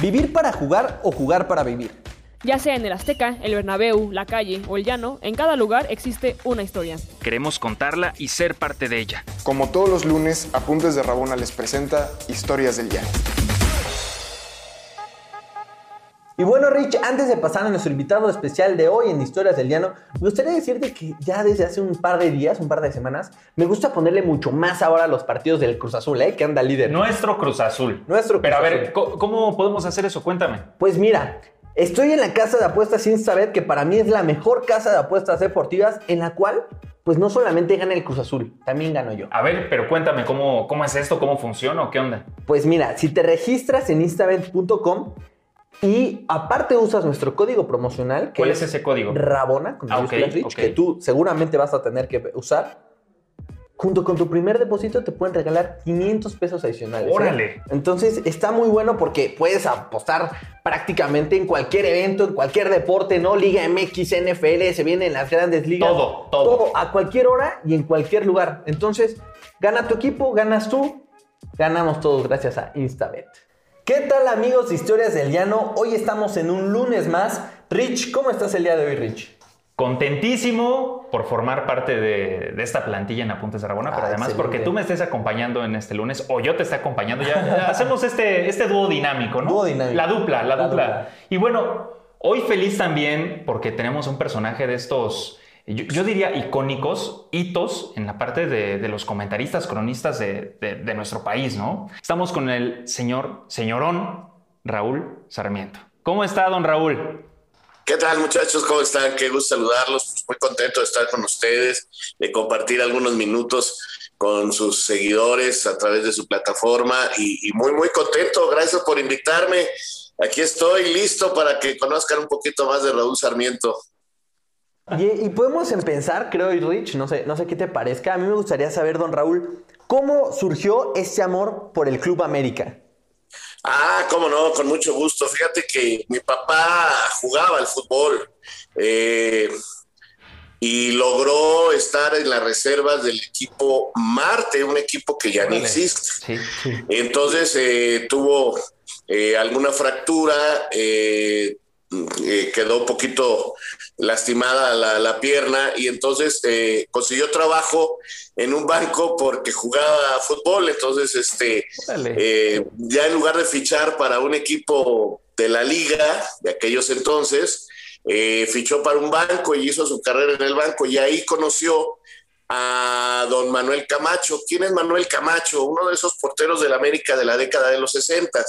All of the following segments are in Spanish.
Vivir para jugar o jugar para vivir. Ya sea en el Azteca, el Bernabéu, la calle o el llano, en cada lugar existe una historia. Queremos contarla y ser parte de ella. Como todos los lunes, Apuntes de Rabona les presenta Historias del Llano. Y bueno, Rich, antes de pasar a nuestro invitado especial de hoy en Historias del Llano, me gustaría decirte que ya desde hace un par de días, un par de semanas, me gusta ponerle mucho más ahora a los partidos del Cruz Azul, ¿eh? Que anda líder. Nuestro Cruz Azul. Nuestro Cruz Pero a ver, Azul. ¿co- ¿cómo podemos hacer eso? Cuéntame. Pues mira, estoy en la casa de apuestas sin saber que para mí es la mejor casa de apuestas deportivas en la cual, pues no solamente gana el Cruz Azul, también gano yo. A ver, pero cuéntame, ¿cómo, cómo es esto? ¿Cómo funciona o qué onda? Pues mira, si te registras en instabet.com y aparte usas nuestro código promocional, que ¿Cuál es ese código? Rabona, con Ah, mayúsculas ok, Rich, ok. que tú seguramente vas a tener que usar. Junto con tu primer depósito te pueden regalar 500 pesos adicionales. ¿eh? Órale. Entonces está muy bueno porque puedes apostar prácticamente en cualquier evento, en cualquier deporte, ¿no? Liga MX, NFL, se vienen las grandes ligas. Todo, todo. a cualquier hora y en cualquier lugar. Entonces, gana tu equipo, ganas tú, ganamos todos gracias a Instabet. ¿Qué tal amigos de Historias del Llano? Hoy estamos en un lunes más. Rich, ¿cómo estás el día de hoy, Rich? Contentísimo por formar parte de, de esta plantilla en Apuntes de Rabona, pero Ah, además excelente. porque tú me estés acompañando en este lunes o yo te esté acompañando. Ya, ya hacemos este, este dúo dinámico, ¿no? Dúo dinámico. La dupla, la, La dupla. dupla. Y bueno, hoy feliz también porque tenemos un personaje de estos, yo, diría icónicos, hitos en la parte de, los comentaristas, cronistas de, nuestro país, ¿no? Estamos con el señor, señorón Raúl Sarmiento. ¿Cómo está, don Raúl? ¿Qué tal muchachos? ¿Cómo están? Qué gusto saludarlos. Muy contento de estar con ustedes, de compartir algunos minutos con sus seguidores a través de su plataforma y muy, muy contento. Gracias por invitarme. Aquí estoy listo para que conozcan un poquito más de Raúl Sarmiento. Y, y podemos empezar, creo, y Rich, no sé, no sé qué te parezca. A mí me gustaría saber, don Raúl, ¿cómo surgió ese amor por el Club América? Ah, cómo no, con mucho gusto. Fíjate que mi papá jugaba al fútbol eh, y logró estar en las reservas del equipo Marte, un equipo que ya no existe. Sí. Entonces eh, tuvo eh, alguna fractura, eh, quedó un poquito lastimada la, la pierna y entonces eh, consiguió trabajo en un banco porque jugaba fútbol. Entonces, este, eh, ya en lugar de fichar para un equipo de la liga de aquellos entonces, eh, fichó para un banco y hizo su carrera en el banco y ahí conoció a don Manuel Camacho. ¿Quién es Manuel Camacho? Uno de esos porteros del América de la década de los 60.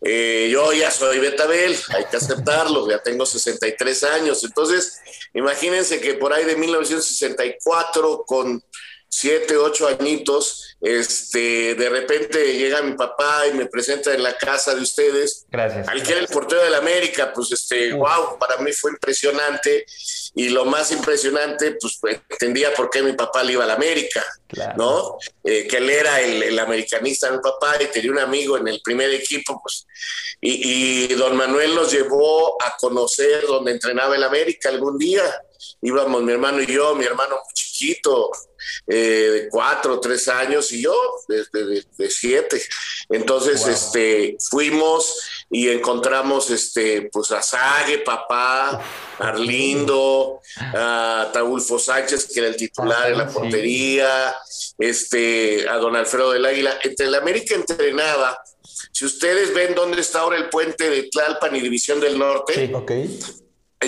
Eh, yo ya soy Betabel, hay que aceptarlo, ya tengo 63 años. Entonces, imagínense que por ahí de 1964, con 7, 8 añitos, este, de repente llega mi papá y me presenta en la casa de ustedes Gracias. al que era el portero del América, pues este, wow, para mí fue impresionante. Y lo más impresionante, pues entendía por qué mi papá le iba al América, Claro. ¿no? Eh, que él era el, el americanista de mi papá y tenía un amigo en el primer equipo, pues. Y, y don Manuel nos llevó a conocer donde entrenaba el América algún día. Íbamos mi hermano y yo, mi hermano muy chiquito, eh, de cuatro tres años, y yo de, de- de siete. Entonces, Wow. este, fuimos y encontramos este, pues a Sague, papá, Arlindo, a Ataulfo Sánchez, que era el titular en la portería, este, a don Alfredo del Águila. Entre el América entrenaba. Si ustedes ven dónde está ahora el puente de Tlalpan y División del Norte, Sí. Ok.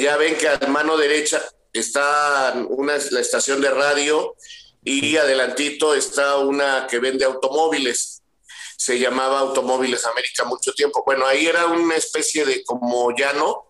ya ven que a mano derecha está una, la estación de radio y adelantito está una que vende automóviles. Se llamaba Automóviles América mucho tiempo. Bueno, ahí era una especie de como llano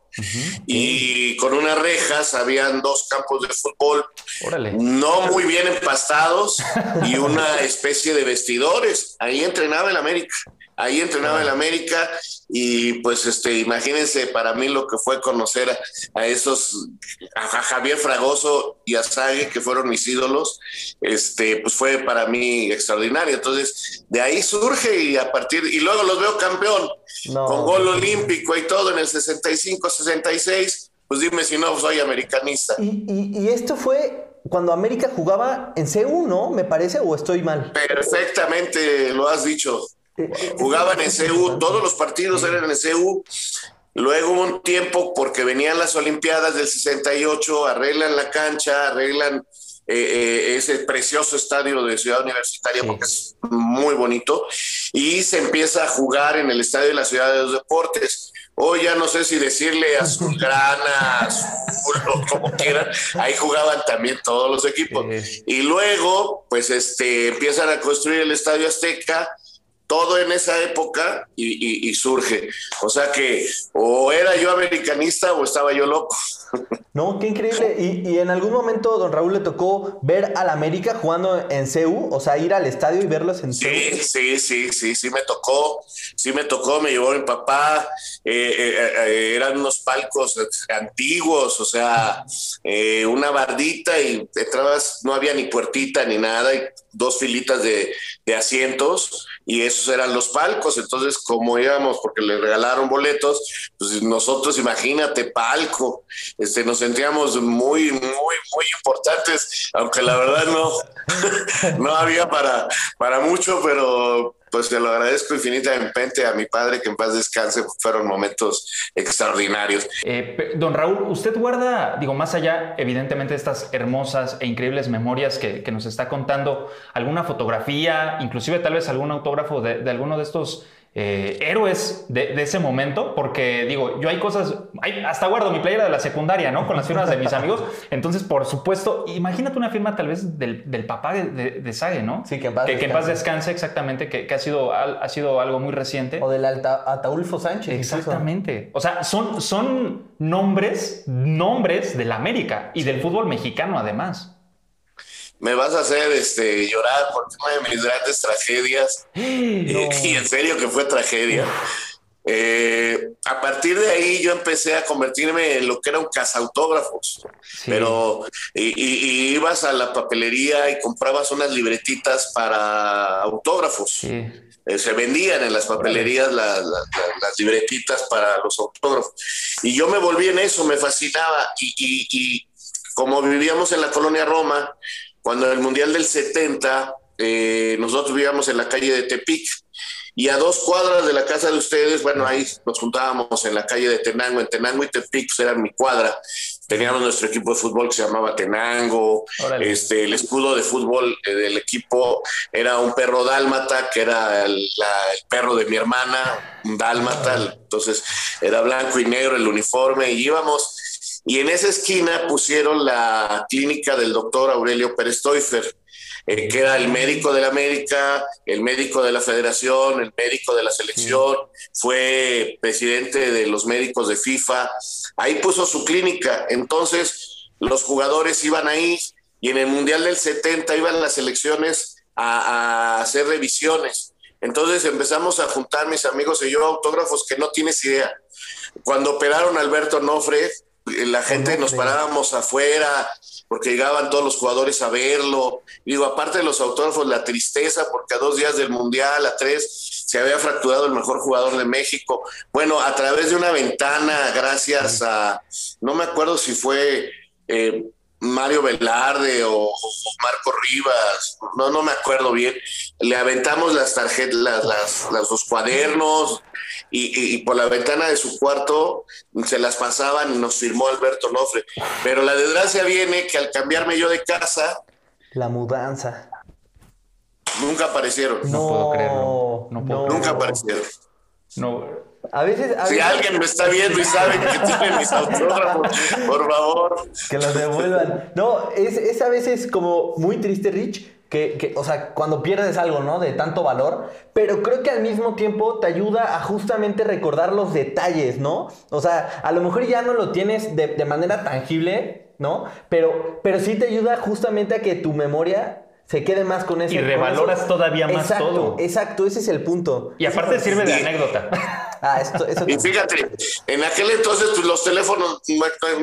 y con unas rejas habían dos campos de fútbol Órale. no muy bien empastados y una especie de vestidores. Ahí entrenaba el América. Ahí entrenaba el América y pues este, imagínense para mí lo que fue conocer a, a esos, a, Ja- Javier Fragoso y a Sague, que fueron mis ídolos, este, pues fue para mí extraordinario. Entonces, de ahí surge y a partir, y luego los veo campeón, No. con gol olímpico y todo en el 65, 66, pues dime si no soy americanista. Y, y- y esto fue cuando América jugaba en C1, ¿no? Me parece, o estoy mal. Perfectamente lo has dicho. Jugaban en CU, todos los partidos eran en CU. Luego hubo un tiempo porque venían las Olimpiadas del 68, arreglan la cancha, arreglan eh, eh, ese precioso estadio de Ciudad Universitaria porque es muy bonito y se empieza a jugar en el estadio de la Ciudad de los Deportes. Hoy ya no sé si decirle azulgrana, azul o como quieran, ahí jugaban también todos los equipos. Y luego, pues este, empiezan a construir el Estadio Azteca, todo en esa época y, surge. O sea que o era yo americanista o estaba yo loco. No, qué increíble. Y, en algún momento, don Raúl, le tocó ver al América jugando en CEU, o sea, ir al estadio y verlos en CEU. Sí, sí, sí, sí, sí me tocó. Sí me tocó, me llevó mi papá. Eh, eh, eh, eran unos palcos antiguos, o sea, una bardita y detrás no había ni puertita ni nada, y dos filitas de, de asientos y esos eran los palcos. Entonces, como íbamos, porque le regalaron boletos, pues nosotros, imagínate, palco, este, nos sentíamos muy, muy, muy importantes, aunque la verdad no, no había para, para mucho, pero pues te lo agradezco infinitamente a mi padre, que en paz descanse, fueron momentos extraordinarios. Eh, don Raúl, usted guarda, digo, más allá, evidentemente, de estas hermosas e increíbles memorias que, nos está contando, alguna fotografía, inclusive tal vez algún autógrafo de alguno de estos eh, héroes de, ese momento, porque digo, yo hay cosas, hasta guardo mi playera de la secundaria, ¿no? Con las firmas de mis amigos. Entonces, por supuesto, imagínate una firma tal vez del, papá de, de, Sage, ¿no? Sí, que en paz, que, en paz descanse, exactamente, que, ha, sido, ha, sido algo muy reciente. O del Alta, Ataulfo Sánchez. Exactamente. O sea, son, son nombres, nombres de la América y del fútbol mexicano además me vas a hacer este, llorar por una de mis grandes tragedias. Y en serio que fue tragedia. Eh, a partir de ahí yo empecé a convertirme en lo que era un cazautógrafos. Pero y, ibas a la papelería y comprabas unas libretitas para autógrafos. Eh, se vendían en las papelerías las libretitas para los autógrafos. Y yo me volví en eso, me fascinaba. Y, y como vivíamos en la colonia Roma, cuando en el Mundial del 70, eh, nosotros vivíamos en la calle de Tepic y a dos cuadras de la casa de ustedes, bueno, ahí nos juntábamos en la calle de Tenango, en Tenango y Tepic pues, era mi cuadra. Teníamos nuestro equipo de fútbol que se llamaba Tenango, este, el escudo de fútbol eh, del equipo era un perro dálmata, que era el, perro de mi hermana, un dálmata, entonces era blanco y negro el uniforme y íbamos y en esa esquina pusieron la clínica del doctor Aurelio Pérez eh, que era el médico de la América, el médico de la Federación, el médico de la selección, fue presidente de los médicos de FIFA. Ahí puso su clínica. Entonces, los jugadores iban ahí y en el Mundial del 70 iban las selecciones a, a hacer revisiones. Entonces empezamos a juntar mis amigos y yo autógrafos que no tienes idea. Cuando operaron a Alberto Nofre, la gente nos parábamos afuera porque llegaban todos los jugadores a verlo. digo, aparte de los autógrafos, la tristeza porque a dos días del Mundial, a tres, se había fracturado el mejor jugador de México. Bueno, a través de una ventana, gracias a, no me acuerdo si fue eh, Mario Velarde o, Marco Rivas, no, no me acuerdo bien, le aventamos las tarjetas, las, los cuadernos y, por la ventana de su cuarto se las pasaban y nos firmó Alberto Nofre. Pero la desgracia viene que al cambiarme yo de casa... La mudanza. Nunca aparecieron. No, puedo creerlo. No Nunca aparecieron. No, a veces, si alguien me está viendo y sabe que tiene mis autógrafos, por favor. Que los devuelvan. No, es, es a veces como muy triste, Rich, que, que, o sea, cuando pierdes algo, ¿no? De tanto valor, pero creo que al mismo tiempo te ayuda a justamente recordar los detalles, ¿no? O sea, a lo mejor ya no lo tienes de, de manera tangible, ¿no? Pero, pero sí te ayuda justamente a que tu memoria se quede más con eso. Y revaloras todavía más exacto, todo. Exacto, ese es el punto. Y aparte sirve de anécdota. ah, esto, eso y fíjate, en aquel entonces pues, los teléfonos,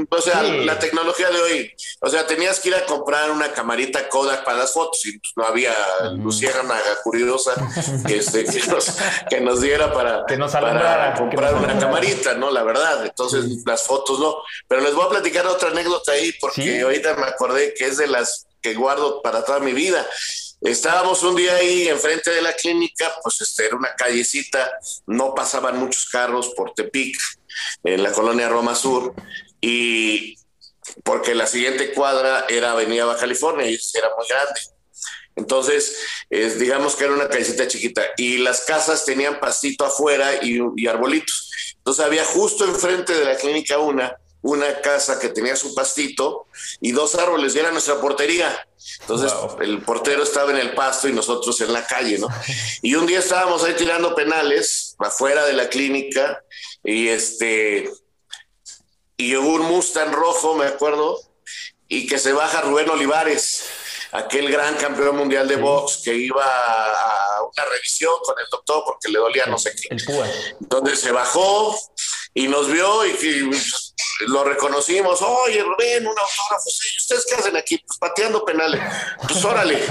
o sea, la tecnología de hoy, o sea, tenías que ir a comprar una camarita Kodak para las fotos y pues, no había Lucía una curiosa que, este, que, nos, diera para, que nos para comprar una camarita, ¿no? La verdad, entonces las fotos no. Pero les voy a platicar otra anécdota ahí porque ahorita me acordé que es de las guardo para toda mi vida. Estábamos un día ahí enfrente de la clínica, pues este, era una callecita, no pasaban muchos carros por Tepic, en la colonia Roma Sur, y porque la siguiente cuadra era Avenida Baja California y era muy grande. Entonces, es, digamos que era una callecita chiquita y las casas tenían pastito afuera y, y arbolitos. Entonces había justo enfrente de la clínica una, una casa que tenía su pastito y dos árboles y era nuestra portería. Entonces el portero estaba en el pasto y nosotros en la calle, ¿no? Y un día estábamos ahí tirando penales afuera de la clínica y este y llegó un Mustang rojo, me acuerdo, y que se baja Rubén Olivares, aquel gran campeón mundial de box que iba a una revisión con el doctor porque le dolía no sé qué. Entonces se bajó y nos vio y, y lo reconocimos. Oye, Rubén, un autógrafo. Sí, ¿ustedes qué hacen aquí? Pues pateando penales. Pues órale,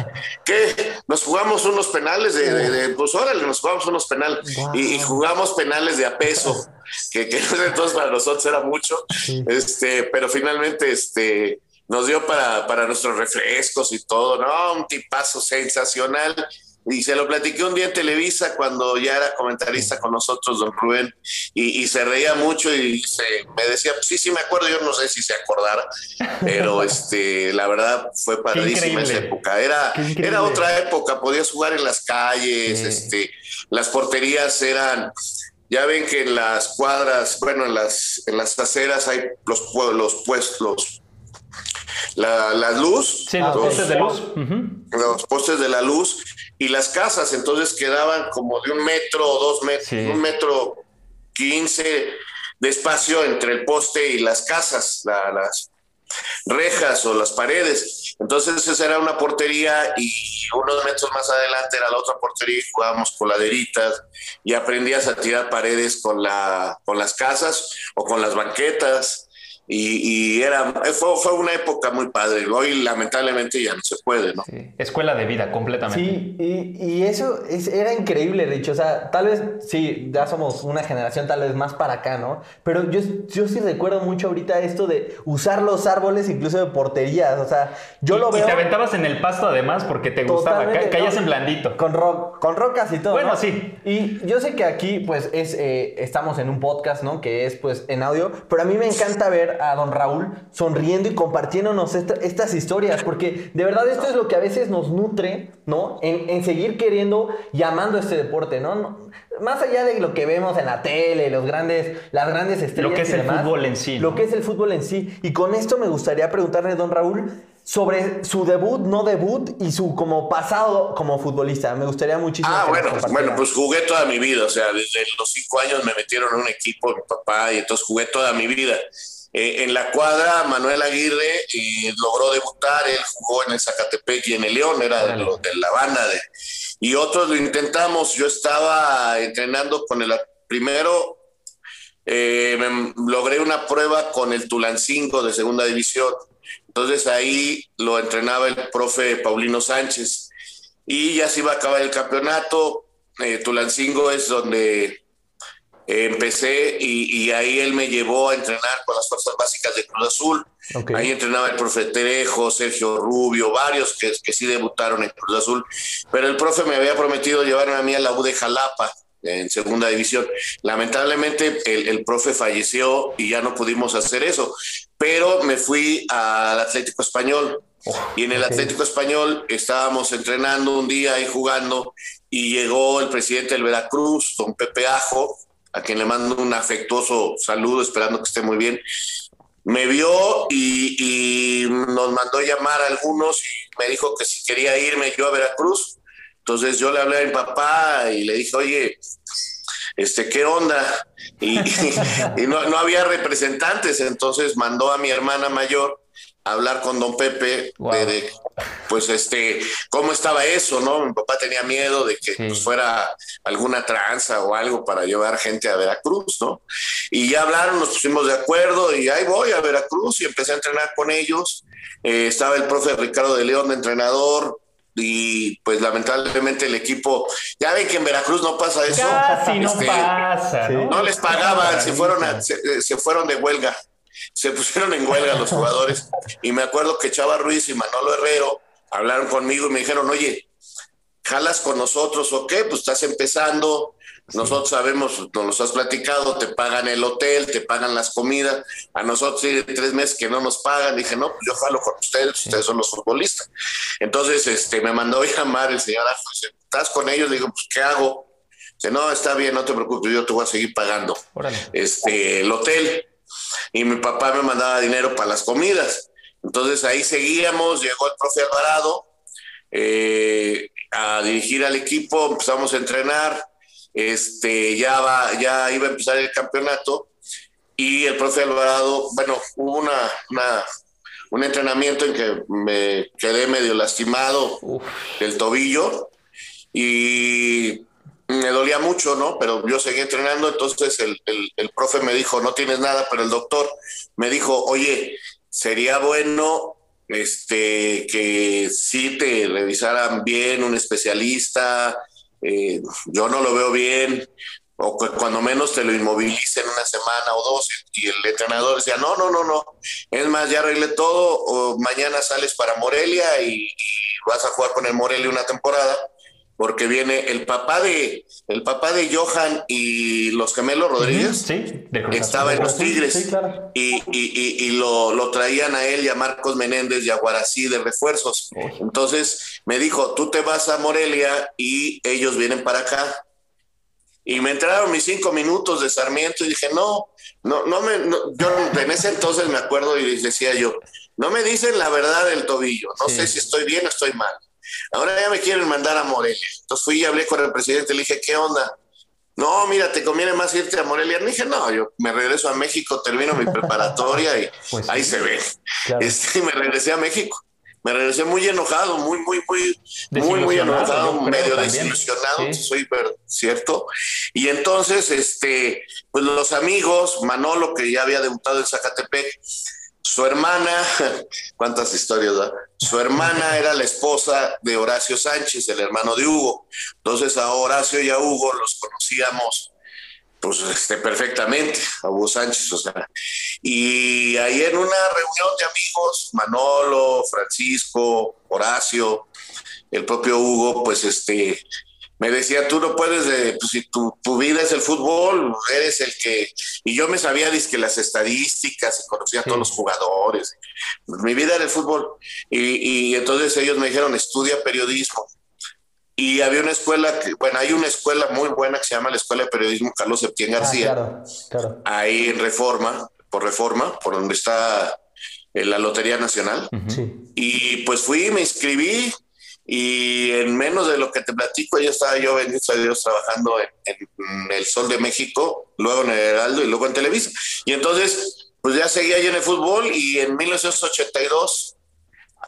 ¿qué? Nos jugamos unos penales de, de- de- pues órale, nos jugamos unos penales. Y, y jugamos penales de a peso, que, que entonces para nosotros era mucho. Este, pero finalmente, este, nos dio para, para nuestros refrescos y todo, ¿no? Un tipazo sensacional. Y se lo platiqué un día en Televisa cuando ya era comentarista con nosotros, don Rubén, y, y se reía mucho y se, me decía, sí, sí me acuerdo, yo no sé si se acordara, pero este, la verdad fue padrísima esa época. Era, era otra época, podías jugar en las calles, Sí. este, las porterías eran, ya ven que en las cuadras, bueno, en las, en las aceras hay los, los puestos, la, la luz, Sí, los ok. postes de luz. Los postes de la luz y las casas, entonces quedaban como de un metro o dos metros, Sí. un metro quince de espacio entre el poste y las casas, la- las rejas o las paredes. Entonces esa era una portería y unos metros más adelante era la otra portería y jugábamos coladeritas y aprendías a tirar paredes con, la, con las casas o con las banquetas. Y, y era fue, fue una época muy padre. Hoy lamentablemente ya no se puede, ¿no? Sí. Escuela de vida, completamente. Sí, y, y eso es- era increíble, Rich. O sea, tal vez, sí, ya somos una generación tal vez más para acá, ¿no? Pero yo, yo sí recuerdo mucho ahorita esto de usar los árboles incluso de porterías. O sea, yo Y- lo y veo... te aventabas en el pasto además porque te gustaba. Ca- caías ¿no? en blandito. Con, ro- con rocas y todo. Bueno, ¿no? sí. Y yo sé que aquí, pues, es, eh, estamos en un podcast, ¿no? Que es, pues, en audio. Pero a mí me encanta ver a don Raúl sonriendo y compartiéndonos esta- estas historias. Porque de verdad esto es lo que a veces nos nutre, ¿no? En, en seguir queriendo y amando este deporte, ¿no? No- Más allá de lo que vemos en la tele, los grandes, las grandes estrellas. Lo que es y el demás, fútbol en sí, Lo que es el fútbol en sí. Y con esto me gustaría preguntarle, don Raúl, sobre su debut, no debut y su como pasado como futbolista. Me gustaría muchísimo. Ah, bueno, compartiera. bueno, pues jugué toda mi vida, o sea, desde los cinco años me metieron en un equipo, mi papá, y entonces jugué toda mi vida. Eh, en la cuadra, Manuel Aguirre eh, logró debutar, él jugó en el Zacatepec y en el León, era de, lo- de la banda. De, y otros lo intentamos, yo estaba entrenando con el primero, eh, me- logré una prueba con el Tulancingo de segunda división, entonces ahí lo entrenaba el profe Paulino Sánchez y ya se iba a acabar el campeonato. Eh, Tulancingo es donde empecé y, y ahí él me llevó a entrenar con las fuerzas básicas de Cruz Azul. Ok. Ahí entrenaba el profe Terejo, Sergio Rubio, varios que, que sí debutaron en Cruz Azul. Pero el profe me había prometido llevarme a mí a la U de Jalapa en segunda división. Lamentablemente el, el profe falleció y ya no pudimos hacer eso. Pero me fui al Atlético Español. Y en el. Atlético Español estábamos entrenando un día y jugando y llegó el presidente del Veracruz, don Pepe Ajo, a quien le mando un afectuoso saludo, esperando que esté muy bien. Me vio y, y nos mandó llamar a algunos y me dijo que si quería irme yo a Veracruz. Entonces yo le hablé a mi papá y le dije, oye, este, ¿qué onda? Y, y no, no había representantes, entonces mandó a mi hermana mayor hablar con don Pepe Wow. de, de, pues este, cómo estaba eso, ¿no? Mi papá tenía miedo de que Sí. pues, fuera alguna tranza o algo para llevar gente a Veracruz, ¿no? Y ya hablaron, nos pusimos de acuerdo y ahí voy a Veracruz y empecé a entrenar con ellos. Eh, estaba el profe Ricardo de León de entrenador y pues lamentablemente el equipo, ya ven que en Veracruz no pasa eso. Casi no Este, pasa. ¿no? no les pagaban, se fueron, a- se, se fueron de huelga, se pusieron en huelga los jugadores. Y me acuerdo que Chava Ruiz y Manolo Herrero hablaron conmigo y me dijeron, oye, ¿jalas con nosotros o qué? Pues estás empezando, nosotros sabemos, nos los has platicado, te pagan el hotel, te pagan las comidas. A nosotros tiene tres meses que no nos pagan. Dije, no, pues yo jalo con ustedes, ustedes son los futbolistas. Entonces, este, me mandó a llamar el señor Dice, ¿estás con ellos? Le digo, pues, ¿qué hago? Dice, no, está bien, no te preocupes, yo te voy a seguir pagando este, el hotel. Y mi papá me mandaba dinero para las comidas. Entonces ahí seguíamos, llegó el profe Alvarado eh, a dirigir al equipo, empezamos a entrenar este, ya, va, ya iba a empezar el campeonato y el profe Alvarado, bueno, hubo una, un entrenamiento en que me quedé medio lastimado del tobillo y me dolía mucho, ¿no? Pero yo seguí entrenando, entonces el, el, profe me dijo, no tienes nada, pero el doctor me dijo, oye, sería bueno este, que sí te revisaran bien un especialista, eh, yo no lo veo bien, o cuando menos te lo inmovilicen una semana o dos, y el entrenador decía, no, no, no, no, es más, ya arreglé todo, o mañana sales para Morelia y, vas a jugar con el Morelia una temporada, porque viene el papá de el papá de Johan y los gemelos Rodríguez. sí, estaba en los Tigres. y, y, lo, lo, traían a él y a Marcos Menéndez y a Guarací de refuerzos. Entonces me dijo, tú te vas a Morelia y ellos vienen para acá. Y me entraron mis cinco minutos de Sarmiento y dije, no, no, no me, yo en ese entonces me acuerdo y decía yo, no me dicen la verdad del tobillo, no sé si estoy bien o estoy mal. Ahora ya me quieren mandar a Morelia. Entonces fui y hablé con el presidente, le dije, ¿qué onda? No, mira, te conviene más irte a Morelia. Le dije, no, yo me regreso a México, termino mi preparatoria y pues ahí se ve. Este, me regresé a México. Me regresé muy enojado, muy, muy, muy, muy, muy enojado, medio desilusionado, soy cierto. Y entonces, este, pues los amigos, Manolo, que ya había debutado en Zacatepec, su hermana, cuántas historias, ¿verdad? Su hermana era la esposa de Horacio Sánchez, el hermano de Hugo. Entonces a Horacio y a Hugo los conocíamos pues este, perfectamente, a Hugo Sánchez, o sea. Y ahí en una reunión de amigos, Manolo, Francisco, Horacio, el propio Hugo, pues este, me decía, tú no puedes, de, pues, si tu, vida es el fútbol, eres el que... Y yo me sabía que las estadísticas y conocía a todos los jugadores. Mi vida era el fútbol. Y, entonces ellos me dijeron, estudia periodismo. Y había una escuela, que, bueno, hay una escuela muy buena que se llama la Escuela de Periodismo Carlos Septién ah, García. claro, claro. Ahí en Reforma, por Reforma, por donde está la Lotería Nacional. Y pues fui, me inscribí, y en menos de lo que te platico, ya estaba yo, bendito a Dios, trabajando en, el Sol de México, luego en el Heraldo y luego en Televisa. Y entonces, pues ya seguía yo en el fútbol y en 1982,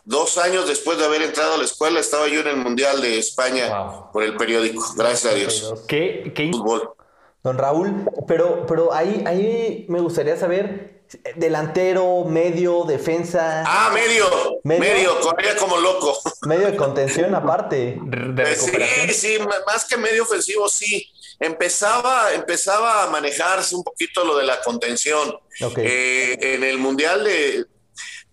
dos años después de haber entrado a la escuela, estaba yo en el Mundial de España por el periódico. Gracias a Dios. ¿Qué, qué... Fútbol. Don Raúl, pero, pero ahí, ahí me gustaría saber delantero, medio, defensa. Ah, medio, medio, corría como loco. Medio de contención aparte. De sí, sí, más que medio ofensivo, sí. Empezaba, empezaba a manejarse un poquito lo de la contención. Eh, en el Mundial de...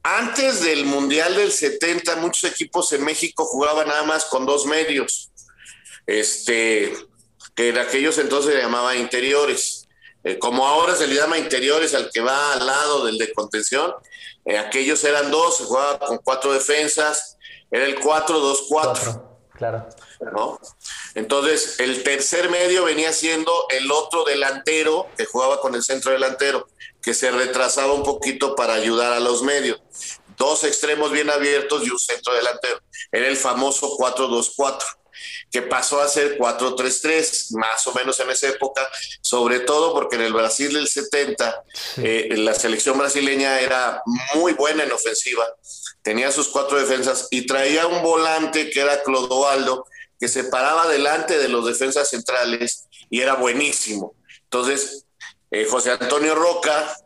Antes del Mundial del 70, muchos equipos en México jugaban nada más con dos medios. Este, que en aquellos entonces se llamaba interiores. Eh, como ahora se le llama interiores al que va al lado del de contención, eh, aquellos eran dos, se jugaba con cuatro defensas, era el 4-2-4. Claro. ¿no? Entonces, el tercer medio venía siendo el otro delantero que jugaba con el centro delantero, que se retrasaba un poquito para ayudar a los medios. Dos extremos bien abiertos y un centro delantero. Era el famoso 4-2-4 que pasó a ser 4-3-3, más o menos en esa época, sobre todo porque en el Brasil del 70 eh, la selección brasileña era muy buena en ofensiva, tenía sus cuatro defensas y traía un volante que era Clodoaldo, que se paraba delante de los defensas centrales y era buenísimo. Entonces, eh, José Antonio Roca,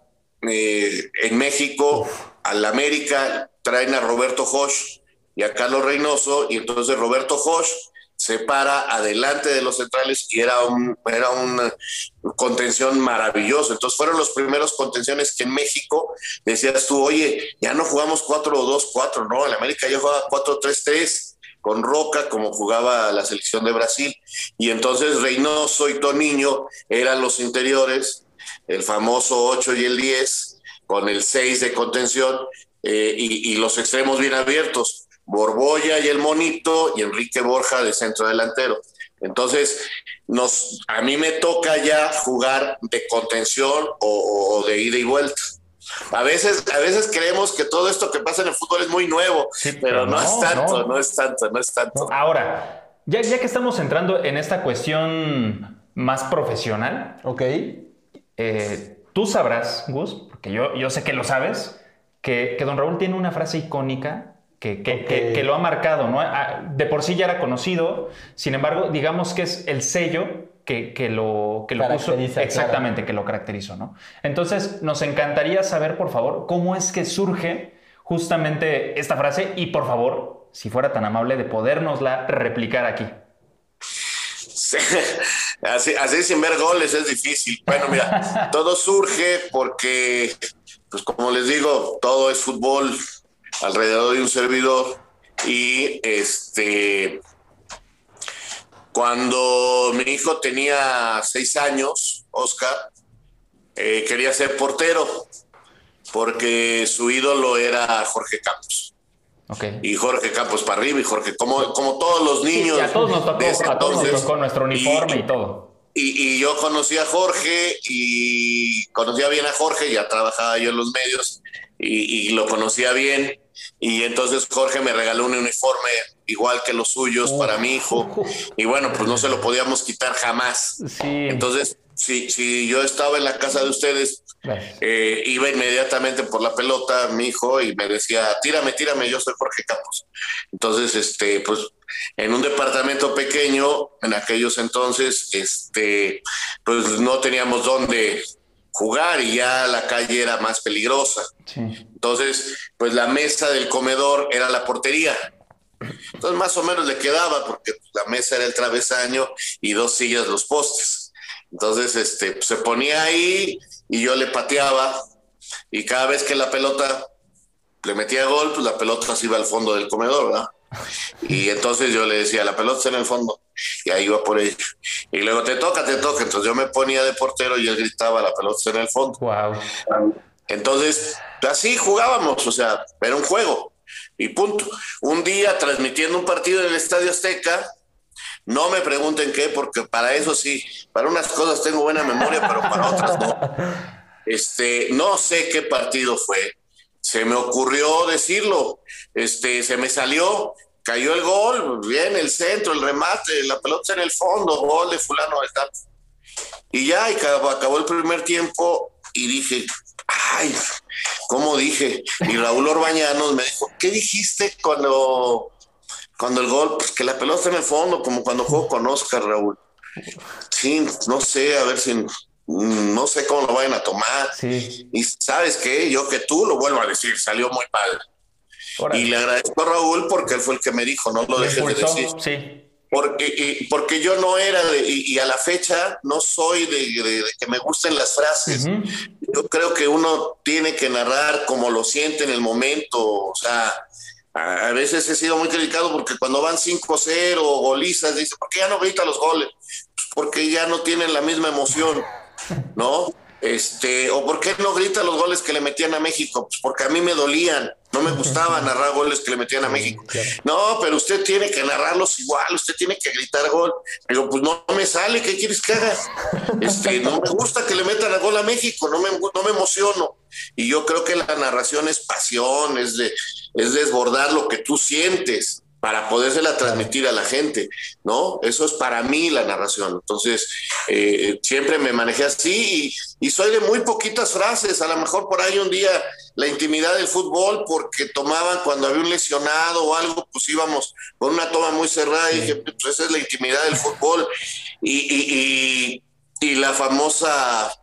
eh, en México, al América, traen a Roberto Josh y a Carlos Reynoso, y entonces Roberto Josh se para adelante de los centrales y era un era una contención maravilloso. Entonces fueron los primeros contenciones que en México decías tú, oye, ya no jugamos 4-2-4, no, en América ya juega 4-3-3 con Roca, como jugaba la selección de Brasil. Y entonces Reynoso y Toniño eran los interiores, el famoso 8 y el 10, con el 6 de contención eh, y, y los extremos bien abiertos. Borbolla y el Monito y Enrique Borja de centro delantero. Entonces, nos, a mí me toca ya jugar de contención o, o de ida y vuelta. A veces, a veces creemos que todo esto que pasa en el fútbol es muy nuevo, Sí, pero no, no, es tanto, no. no. es tanto, no es tanto. Ahora, ya, ya que estamos entrando en esta cuestión más profesional, Ok. eh, tú sabrás, Gus, porque yo, yo sé que lo sabes, que, que don Raúl tiene una frase icónica que, que- que- que lo ha marcado, ¿no? Ah, De por sí ya era conocido, sin embargo, digamos que es el sello que, que lo, que lo puso. Caracteriza, Exactamente, que lo caracterizó, ¿no? Entonces, nos encantaría saber, por favor, cómo es que surge justamente esta frase y, por favor, si fuera tan amable de podérnosla replicar aquí. Sí, Así, así sin ver goles es difícil. Bueno, mira, todo surge porque, pues como les digo, todo es fútbol alrededor de un servidor y este, cuando mi hijo tenía seis años, Oscar, eh, quería ser portero porque su ídolo era Jorge Campos. Ok. Y Jorge Campos para arriba y Jorge, como, como todos los Sí, niños. y a todos nos tocó, a todos nos tocó nuestro uniforme y, Y- todo. Y, y yo conocí a Jorge y conocía bien a Jorge, ya trabajaba yo en los medios y, y lo conocía bien. Y entonces Jorge me regaló un uniforme igual que los suyos para mi hijo. Y bueno, pues no se lo podíamos quitar jamás. Sí. Entonces, si, si yo estaba en la casa de ustedes, eh, iba inmediatamente por la pelota mi hijo y me decía, tírame, tírame, yo soy Jorge Campos. Entonces, este, pues en un departamento pequeño, en aquellos entonces, este, pues no teníamos dónde jugar y ya la calle era más peligrosa. Sí. Entonces, pues la mesa del comedor era la portería. Entonces, más o menos le quedaba porque la mesa era el travesaño y dos sillas los postes. Entonces, este, pues, se ponía ahí y yo le pateaba y cada vez que la pelota le metía gol, pues la pelota se iba al fondo del comedor, ¿verdad? Y entonces yo le decía, la pelota está en el fondo y ahí iba por ello. Y luego te toca, te toca. Entonces yo me ponía de portero y él gritaba, la pelota en el fondo. Wow. Entonces, así jugábamos, o sea, era un juego y punto. Un día transmitiendo un partido en el Estadio Azteca, no me pregunten qué, porque para eso sí, para unas cosas tengo buena memoria, pero para otras no. Este, no sé qué partido fue. Se me ocurrió decirlo, este, se me salió, cayó el gol, bien, el centro, el remate, la pelota en el fondo, gol de fulano de tal. Y ya, y acabó, acabó el primer tiempo y dije, ay, ¿cómo dije? Y Raúl Orbañanos me dijo, ¿qué dijiste cuando, cuando el gol? Pues que la pelota en el fondo, como cuando juego con Oscar, Raúl. Sí, no sé, a ver si, mm, no sé cómo lo vayan a tomar. Sí. Y sabes qué, yo que tú lo vuelvo a decir, salió muy padre. Órale. Y le agradezco a Raúl porque él fue el que me dijo, no lo Me dejes de decir. Sí. Porque, y- porque yo no era, de- y, y a la fecha no soy de, de- de que me gusten las frases. Ujú. Yo creo que uno tiene que narrar como lo siente en el momento. O sea, a, a veces he sido muy criticado porque cuando van 5-0 o golizas, dice, ¿por qué ya no grita los goles? Pues porque ya no tienen la misma emoción, ¿no? Este, o por qué no grita los goles que le metían a México, pues porque a mí me dolían, no me gustaba narrar goles que le metían a México. No, pero usted tiene que narrarlos igual, usted tiene que gritar gol. Digo, pues no me sale, ¿qué quieres que haga? Este, no me gusta que le metan a gol a México, no me, no me emociono. Y yo creo que la narración es pasión, es de, es desbordar lo que tú sientes para podérsela transmitir a la gente, ¿no? Eso es para mí la narración. Entonces, eh, siempre me manejé así y, y soy de muy poquitas frases. A lo mejor por ahí un día la intimidad del fútbol, porque tomaban cuando había un lesionado o algo, pues íbamos con una toma muy cerrada y dije, pues esa es la intimidad del fútbol. Y, y, y, la famosa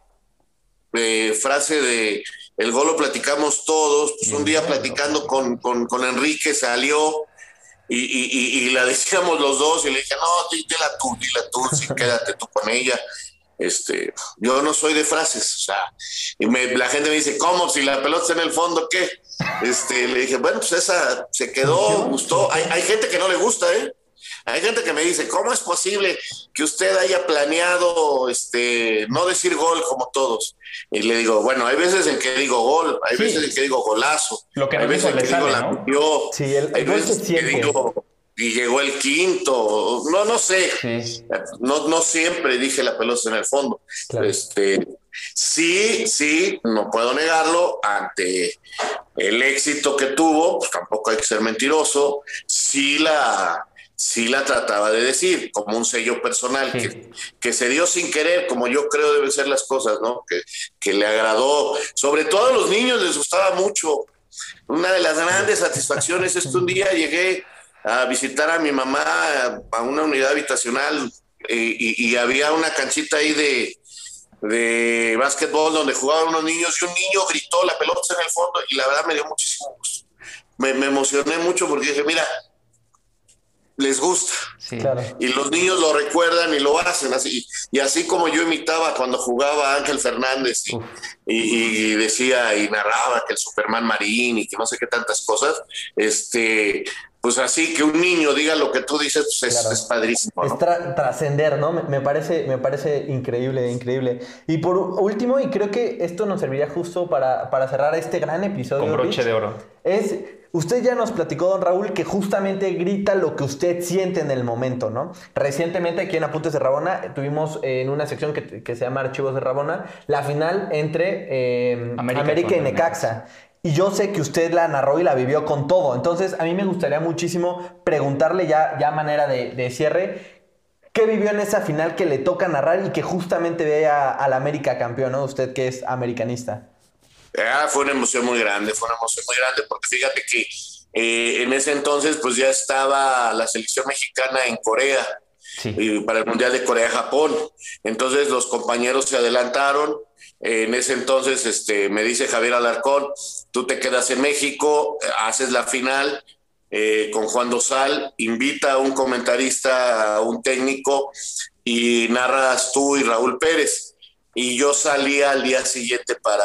eh, frase de el gol lo platicamos todos, pues un día platicando con, con, con Enrique salió y, y, y, y, la decíamos los dos y le dije, no, dila tú, dila tú, sí, quédate tú con ella. Este, yo no soy de frases, o sea, y me, la gente me dice, ¿cómo? Si la pelota está en el fondo, ¿qué? Este, le dije, bueno, pues esa se quedó, gustó. Hay, hay gente que no le gusta, ¿eh? Hay gente que me dice, ¿cómo es posible que usted haya planeado este, no decir gol como todos? Y le digo, bueno, hay veces en que digo gol, hay veces en que digo golazo, Lo que hay veces en que digo la metió, Sí, el- el hay se veces que digo y llegó el quinto, no, no sé, Sí. no, no siempre dije la pelota en el fondo. Claro. Este, sí, sí, no puedo negarlo, ante el éxito que tuvo, pues tampoco hay que ser mentiroso, sí la, sí la trataba de decir, como un sello personal, Sí. que, que se dio sin querer, como yo creo deben ser las cosas, ¿no? Que, que le agradó, sobre todo a los niños les gustaba mucho. Una de las grandes satisfacciones es que un día llegué a visitar a mi mamá a una unidad habitacional eh, y, y había una canchita ahí de, de básquetbol donde jugaban unos niños y un niño gritó la pelota en el fondo y la verdad me dio muchísimo gusto. Me, me emocioné mucho porque dije, mira, les gusta. Sí. Claro. Y los niños lo recuerdan y lo hacen así. Y así como yo imitaba cuando jugaba Ángel Fernández y, Uf. y- y decía y narraba que el Superman Marín y que no sé qué tantas cosas, este, pues así que un niño diga lo que tú dices, pues es, Claro. es padrísimo. Es trascender, ¿no? Me, me parece, me parece increíble, increíble. Y por último, y creo que esto nos serviría justo para, para cerrar este gran episodio. Con broche Rich, de oro. Es, usted ya nos platicó, don Raúl, que justamente grita lo que usted siente en el momento, ¿no? Recientemente aquí en Apuntes de Rabona tuvimos eh, en una sección que, que se llama Archivos de Rabona la final entre eh, América América, y Necaxa. Y yo sé que usted la narró y la vivió con todo. Entonces, a mí me gustaría muchísimo preguntarle ya, ya a manera de, de cierre, ¿qué vivió en esa final que le toca narrar y que justamente ve a- al América campeón, ¿no? Usted que es americanista. Ah, fue una emoción muy grande, fue una emoción muy grande, porque fíjate que eh, en ese entonces pues ya estaba la selección mexicana en Corea Sí. y para el Mundial de Corea-Japón. Entonces los compañeros se adelantaron. En ese entonces este, me dice Javier Alarcón, tú te quedas en México, haces la final eh, con Juan Dosal, invita a un comentarista, a un técnico y narras tú y Raúl Pérez. Y yo salí al día siguiente para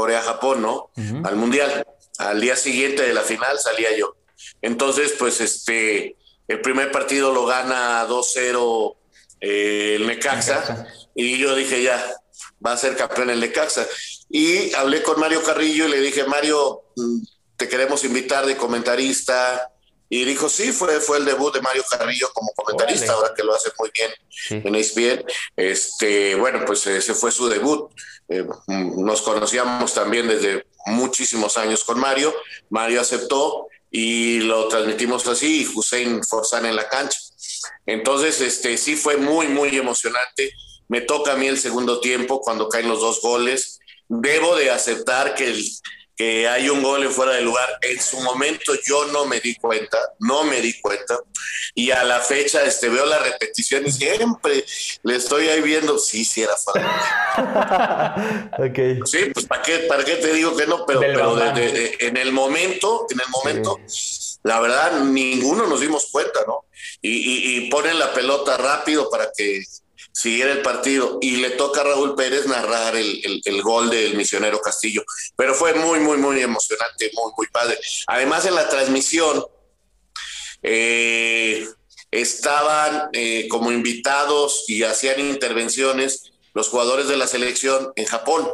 Corea-Japón, ¿no? Al Mundial. Al día siguiente de la final salía yo. Entonces, pues este, el primer partido lo gana 2-0 eh, el Necaxa, Necaxa. y yo dije ya, va a ser campeón el Necaxa. Y hablé con Mario Carrillo y le dije, Mario, mm, te queremos invitar de comentarista. Y dijo, sí, fue, fue el debut de Mario Carrillo como comentarista, ahora que lo hace muy bien Sí. en ESPN. Este, bueno, pues ese fue su debut. Eh, nos conocíamos también desde muchísimos años con Mario. Mario aceptó y lo transmitimos así, y Hussein Forzán en la cancha. Entonces, este, sí fue muy, muy emocionante. Me toca a mí el segundo tiempo cuando caen los dos goles. Debo de aceptar que, el- que hay un gol en fuera de lugar. En su momento yo no me di cuenta, no me di cuenta. Y a la fecha este, veo la repetición y siempre le estoy ahí viendo, sí, sí era fuera. ok. Sí, pues ¿para qué, para qué te digo que no? Pero, pero de- Bambam. de- de- en el momento, en el momento, la verdad, ninguno nos dimos cuenta, ¿no? Y, y- y ponen la pelota rápido para que siguiera el partido. Y le toca a Raúl Pérez narrar el, el- el gol del misionero Castillo. Pero fue muy, muy, muy emocionante, muy, muy padre. Además, en la transmisión, eh, estaban eh, como invitados y hacían intervenciones los jugadores de la selección en Japón.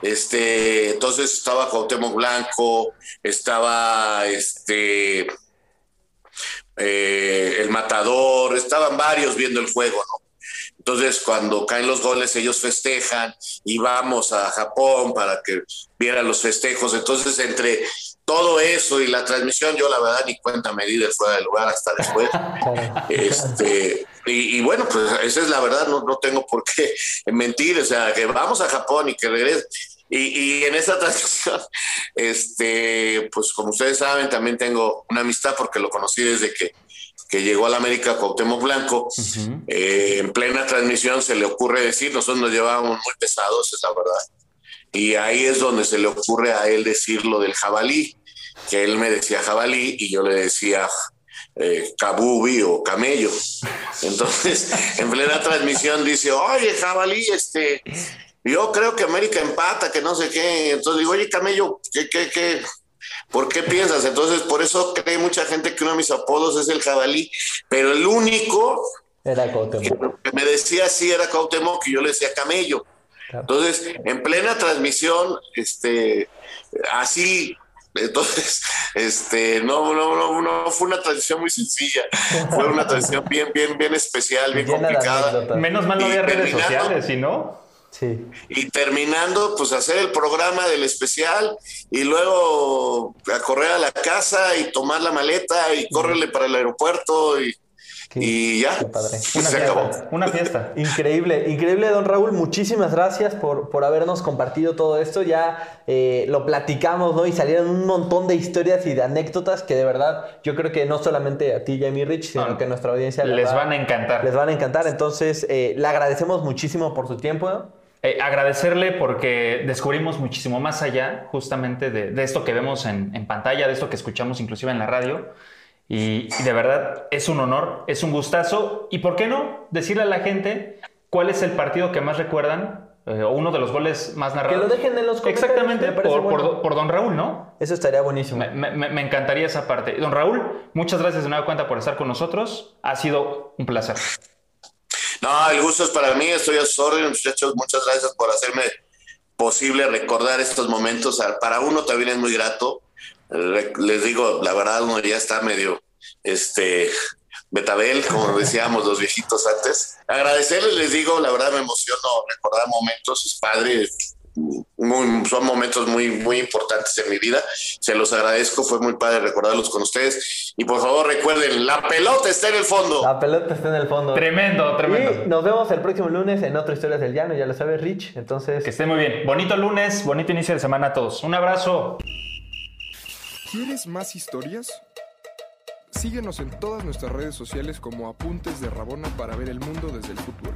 Este, entonces estaba Cuauhtémoc Blanco, estaba este eh, el matador, estaban varios viendo el juego, ¿no? Entonces, cuando caen los goles, ellos festejan y vamos a Japón para que vieran los festejos. Entonces, entre todo eso y la transmisión, yo la verdad ni cuenta me di de fuera del lugar hasta después. Este, y, y bueno, pues esa es la verdad, no, no tengo por qué mentir, o sea, que vamos a Japón y que regrese. Y, y en esta transmisión, este, pues como ustedes saben, también tengo una amistad porque lo conocí desde que, que llegó a la América Cuauhtémoc Blanco. Ujú. Eh, en plena transmisión se le ocurre decir, nosotros nos llevábamos muy pesados, es la verdad. Y ahí es donde se le ocurre a él decir lo del jabalí, que él me decía jabalí y yo le decía eh, Kabubi o Camello. Entonces, en plena transmisión dice, oye, jabalí, este, yo creo que América empata, que no sé qué. Entonces digo, oye, Camello, ¿qué, qué, qué? ¿Por qué piensas? Entonces, por eso cree mucha gente que uno de mis apodos es el jabalí, pero el único era Cuauhtémoc. que me decía sí era Cuauhtémoc y yo le decía Camello. Entonces, en plena transmisión, este, así, entonces, este, no, no, no, no fue una transición muy sencilla, fue una transición bien, bien, bien especial, bien Llena complicada. Menos mal no había redes sociales, ¿sí no? Sí. Y terminando, pues hacer el programa del especial y luego a correr a la casa y tomar la maleta y córrele para el aeropuerto y, Qué- y ya. qué padre. Una Se acabó. fiesta, una fiesta. Increíble, increíble, don Raúl. Muchísimas gracias por, por habernos compartido todo esto. Ya eh, lo platicamos, ¿no? Y salieron un montón de historias y de anécdotas que de verdad yo creo que no solamente a ti, Jamie Rich, sino No, que a nuestra audiencia les va- van a encantar. Les van a encantar. Entonces, eh, le agradecemos muchísimo por su tiempo. ¿no? Eh, agradecerle porque descubrimos muchísimo más allá justamente de, de esto que vemos en, en pantalla, de esto que escuchamos inclusive en la radio. Y, y de verdad es un honor, es un gustazo. ¿Y por qué no decirle a la gente cuál es el partido que más recuerdan eh, o uno de los goles más narrados? lo dejen en los comentarios, Exactamente, por, por- bueno. por don Raúl, ¿no? Eso estaría buenísimo. Me, me- me encantaría esa parte. Don Raúl, muchas gracias de nueva cuenta por estar con nosotros. Ha sido un placer. No, el gusto es para mí, estoy a sus órdenes, muchachos. Muchas gracias por hacerme posible recordar estos momentos. Ah, Para uno también es muy grato. Les digo, la verdad, uno ya está medio este betabel, como decíamos los viejitos antes. Agradecerles, les digo, la verdad me emociono recordar momentos, es padre. Muy- son momentos muy, muy importantes en mi vida. Se los agradezco, fue muy padre recordarlos con ustedes. Y por favor recuerden, la pelota está en el fondo. La pelota está en el fondo. Tremendo, tremendo. Y nos vemos el próximo lunes en otra Historias del Llano, ya lo sabes, Rich. Entonces, Que estén muy bien. Bonito lunes, bonito inicio de semana a todos. Un abrazo. ¿Quieres más historias? Síguenos en todas nuestras redes sociales como Apuntes de Rabona para ver el mundo desde el fútbol.